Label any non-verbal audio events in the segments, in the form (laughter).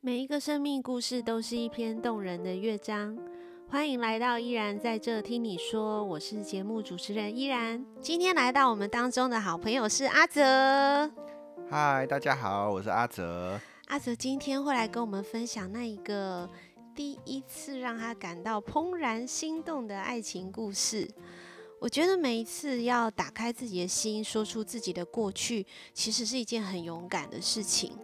每一个生命故事都是一篇动人的乐章。欢迎来到依然在这听你说，我是节目主持人依然。今天来到我们当中的好朋友是阿泽。嗨，大家好，我是阿泽。阿泽今天会来跟我们分享那一个第一次让他感到怦然心动的爱情故事。我觉得每一次要打开自己的心，说出自己的过去，其实是一件很勇敢的事情。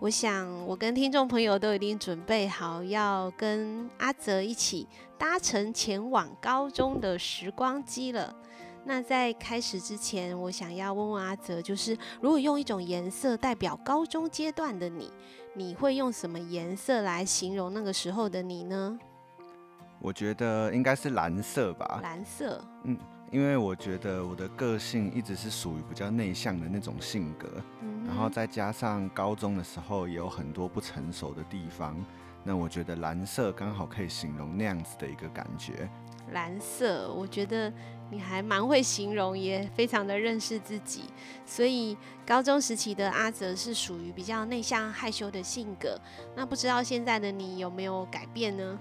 我想，我跟听众朋友都已经准备好，要跟阿泽一起搭乘前往高中的时光机了。那在开始之前，我想要问问阿泽，就是如果用一种颜色代表高中阶段的你，你会用什么颜色来形容那个时候的你呢？我觉得应该是蓝色吧。蓝色，嗯，因为我觉得我的个性一直是属于比较内向的那种性格，嗯，然后再加上高中的时候也有很多不成熟的地方，那我觉得蓝色刚好可以形容那样子的一个感觉。蓝色，我觉得你还蛮会形容，也非常的认识自己，所以高中时期的阿泽是属于比较内向害羞的性格，那不知道现在的你有没有改变呢？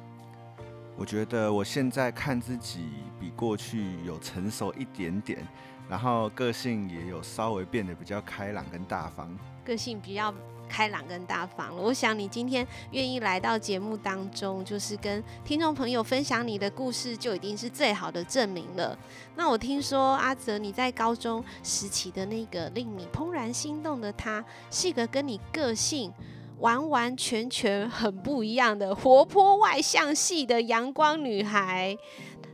我觉得我现在看自己比过去有成熟一点点，然后个性也有稍微变得比较开朗跟大方。个性比较开朗跟大方，我想你今天愿意来到节目当中，就是跟听众朋友分享你的故事，就已经是最好的证明了。那我听说阿泽你在高中时期的那个令你怦然心动的他，是一个跟你个性。完完全全很不一样的活泼外向系的阳光女孩，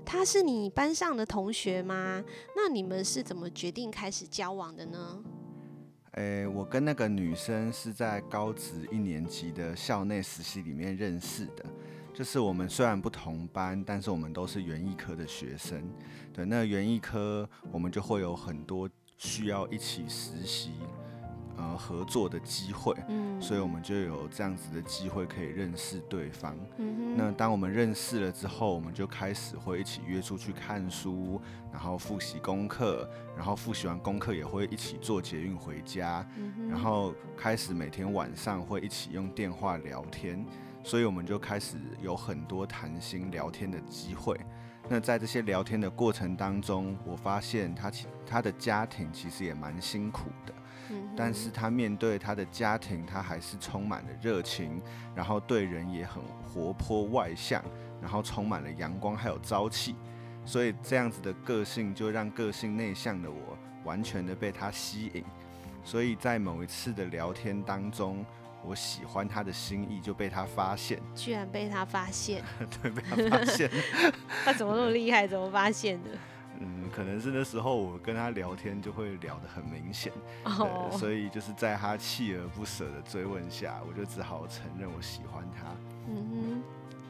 她是你班上的同学吗？那你们是怎么决定开始交往的呢？诶、我跟那个女生是在高职一年级的校内实习里面认识的。就是我们虽然不同班，但是我们都是园艺科的学生。对，那园艺科我们就会有很多需要一起实习。呃，合作的机会，嗯，所以我们就有这样子的机会可以认识对方。嗯，那当我们认识了之后，我们就开始会一起约出去看书，然后复习功课，然后复习完功课也会一起坐捷运回家，嗯，然后开始每天晚上会一起用电话聊天，所以我们就开始有很多谈心聊天的机会。那在这些聊天的过程当中，我发现他其他的家庭其实也蛮辛苦的。但是他面对他的家庭，他还是充满了热情，然后对人也很活泼外向，然后充满了阳光还有朝气，所以这样子的个性就让个性内向的我完全的被他吸引，所以在某一次的聊天当中，我喜欢他的心意就被他发现，居然被他发现，(laughs) 对，被他发现，(laughs) 他怎么那么厉害？怎么发现的？嗯，可能是那时候我跟他聊天就会聊得很明显，oh. 所以就是在他锲而不舍的追问下，我就只好承认我喜欢他。嗯哼，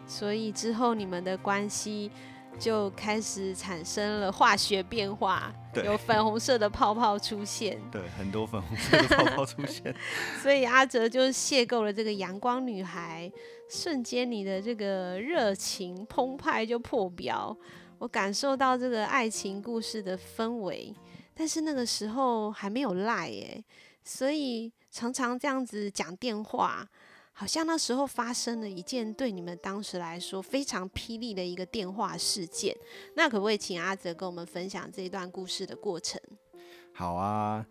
所以之后你们的关系就开始产生了化学变化，有粉红色的泡泡出现，对，很多粉红色的泡泡出 (laughs) 现，(laughs) 所以阿哲就邂逅了这个阳光女孩，瞬间你的这个热情澎湃就破表。我感受到这个爱情故事的氛围，但是那个时候还没有赖耶，所以常常这样子讲电话，好像那时候发生了一件对你们当时来说非常霹雳的一个电话事件。那可不可以请阿泽跟我们分享这一段故事的过程？好啊，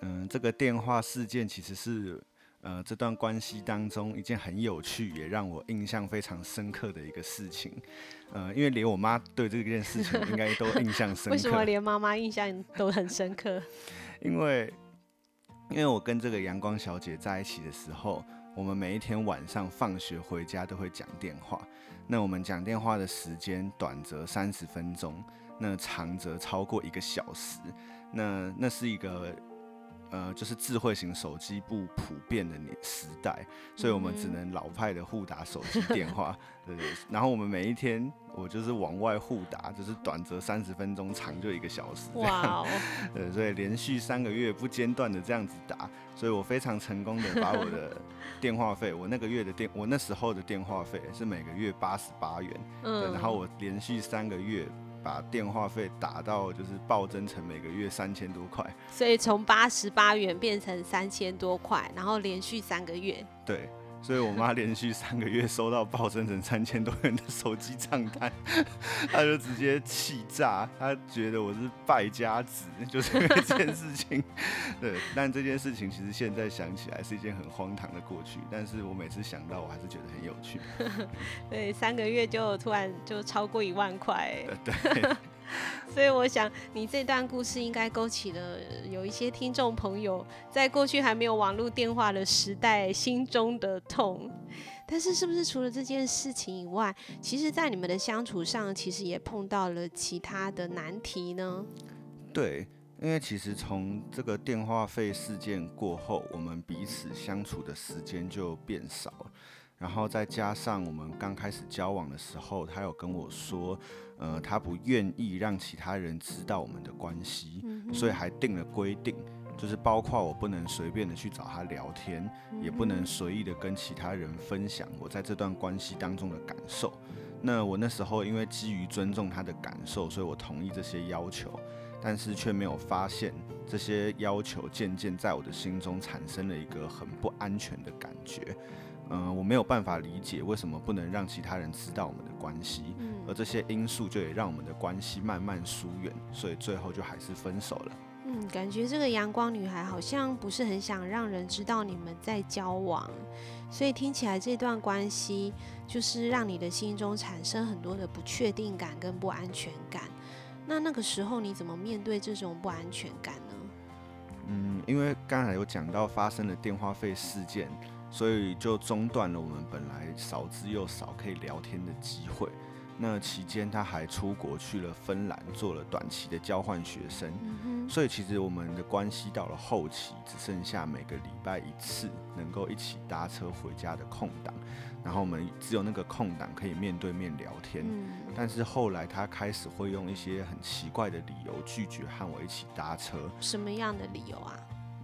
嗯，这个电话事件其实是。呃，这段关系当中一件很有趣，也让我印象非常深刻的一个事情。呃，因为连我妈对这件事情应该都印象深刻。为什么连妈妈印象都很深刻？(laughs) 因为，因为我跟这个阳光小姐在一起的时候，我们每一天晚上放学回家都会讲电话。那我们讲电话的时间短则三十分钟，那长则超过一个小时。那那是一个。呃，就是智慧型手机不普遍的年时代，所以我们只能老派的互打手机电话，(laughs) 对对。然后我们每一天，我就是往外互打，就是短则三十分钟，长就一个小时。哇哦！(laughs) 对，所以连续三个月不间断的这样子打，所以我非常成功的把我的 (laughs) 电话费，我那个月的电，我那时候的电话费是每个月八十八元，嗯，然后我连续三个月。把电话费打到就是暴增成每个月三千多块，所以从八十八元变成三千多块，然后连续三个月。对，所以我妈连续三个月收到暴增成三千多元的手机账单，(laughs) 她就直接气炸，她觉得我是败家子，(laughs) 就是因为这件事情。(laughs) 对，但这件事情其实现在想起来是一件很荒唐的过去，但是我每次想到，我还是觉得很有趣。对，三个月就突然就超过一万块。对。(laughs) 所以我想，你这段故事应该勾起了有一些听众朋友在过去还没有网络电话的时代心中的痛。但是，是不是除了这件事情以外，其实，在你们的相处上，其实也碰到了其他的难题呢？对，因为其实从这个电话费事件过后，我们彼此相处的时间就变少了。然后再加上我们刚开始交往的时候，他有跟我说。呃，他不愿意让其他人知道我们的关系，嗯、所以还定了规定，就是包括我不能随便的去找他聊天，嗯、也不能随意的跟其他人分享我在这段关系当中的感受。那我那时候因为基于尊重他的感受，所以我同意这些要求，但是却没有发现这些要求渐渐在我的心中产生了一个很不安全的感觉。嗯、呃，我没有办法理解为什么不能让其他人知道我们的关系，嗯、而这些因素就也让我们的关系慢慢疏远，所以最后就还是分手了。嗯，感觉这个阳光女孩好像不是很想让人知道你们在交往，所以听起来这段关系就是让你的心中产生很多的不确定感跟不安全感。那那个时候你怎么面对这种不安全感呢？嗯，因为刚才有讲到发生了电话费事件。所以就中断了我们本来少之又少可以聊天的机会。那期间他还出国去了芬兰，做了短期的交换学生。所以其实我们的关系到了后期，只剩下每个礼拜一次能够一起搭车回家的空档。然后我们只有那个空档可以面对面聊天。但是后来他开始会用一些很奇怪的理由拒绝和我一起搭车。什么样的理由啊？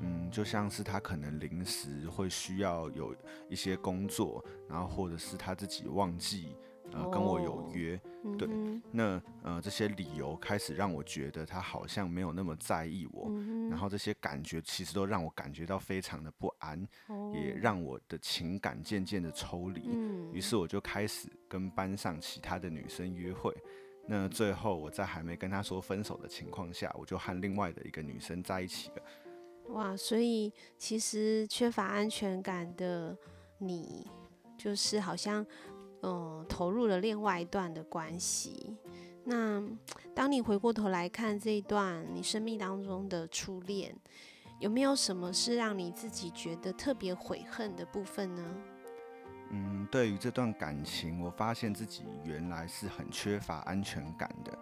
嗯，就像是他可能临时会需要有一些工作，然后或者是他自己忘记呃跟我有约，哦、对，嗯、那呃这些理由开始让我觉得他好像没有那么在意我，嗯、然后这些感觉其实都让我感觉到非常的不安，哦、也让我的情感渐渐的抽离，嗯、于是我就开始跟班上其他的女生约会，那最后我在还没跟他说分手的情况下，我就和另外的一个女生在一起了。哇，所以其实缺乏安全感的你，就是好像嗯投入了另外一段的关系。那当你回过头来看这一段你生命当中的初恋，有没有什么是让你自己觉得特别悔恨的部分呢？嗯，对于这段感情，我发现自己原来是很缺乏安全感的。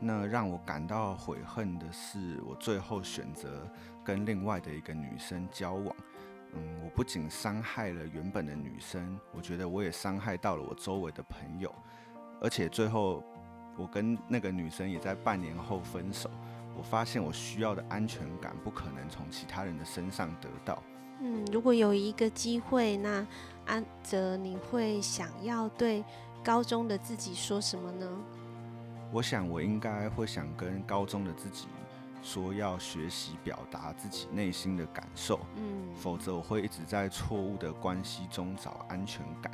那让我感到悔恨的是，我最后选择跟另外的一个女生交往。嗯，我不仅伤害了原本的女生，我觉得我也伤害到了我周围的朋友。而且最后，我跟那个女生也在半年后分手。我发现我需要的安全感不可能从其他人的身上得到。嗯，如果有一个机会，那安泽你会想要对高中的自己说什么呢？我想，我应该会想跟高中的自己说，要学习表达自己内心的感受。嗯，否则我会一直在错误的关系中找安全感。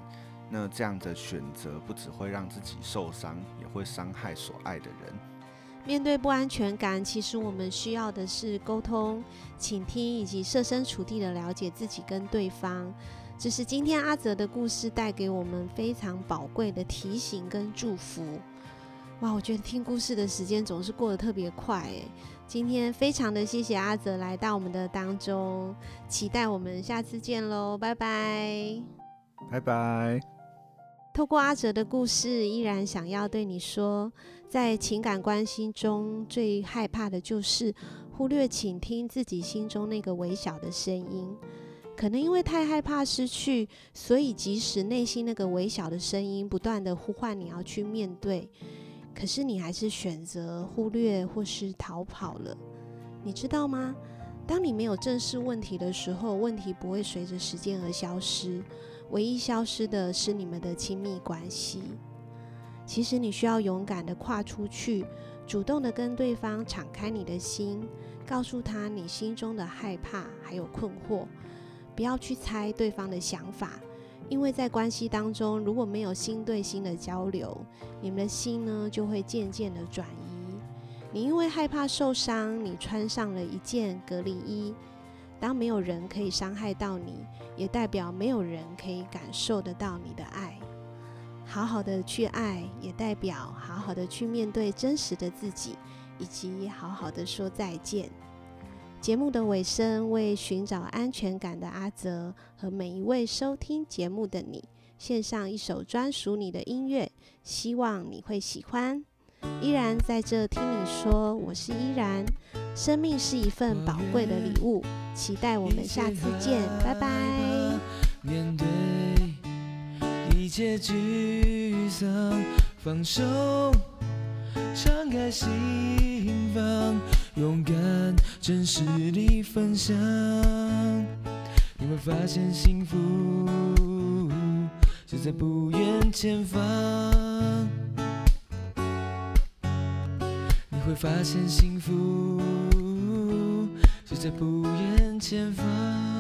那这样的选择不只会让自己受伤，也会伤害所爱的人。面对不安全感，其实我们需要的是沟通、倾听以及设身处地的了解自己跟对方。这是今天阿泽的故事带给我们非常宝贵的提醒跟祝福。哇，我觉得听故事的时间总是过得特别快哎！今天非常的谢谢阿泽来到我们的当中，期待我们下次见喽，拜拜，拜拜。透过阿泽的故事，依然想要对你说，在情感关系中最害怕的就是忽略倾听自己心中那个微小的声音，可能因为太害怕失去，所以即使内心那个微小的声音不断的呼唤你要去面对。可是你还是选择忽略或是逃跑了，你知道吗？当你没有正视问题的时候，问题不会随着时间而消失，唯一消失的是你们的亲密关系。其实你需要勇敢地跨出去，主动地跟对方敞开你的心，告诉他你心中的害怕还有困惑，不要去猜对方的想法，因为在关系当中，如果没有心对心的交流，你们的心呢就会渐渐的转移。你因为害怕受伤，你穿上了一件隔离衣。当没有人可以伤害到你，也代表没有人可以感受得到你的爱。好好的去爱，也代表好好的去面对真实的自己，以及好好的说再见。节目的尾声，为寻找安全感的阿泽和每一位收听节目的你，献上一首专属你的音乐，希望你会喜欢。依然在这听你说，我是依然。生命是一份宝贵的礼物，期待我们下次见，拜拜。面对一切沮丧，放手，敞开心房。勇敢、真实地分享，你会发现幸福就在不远前方。你会发现幸福就在不远前方。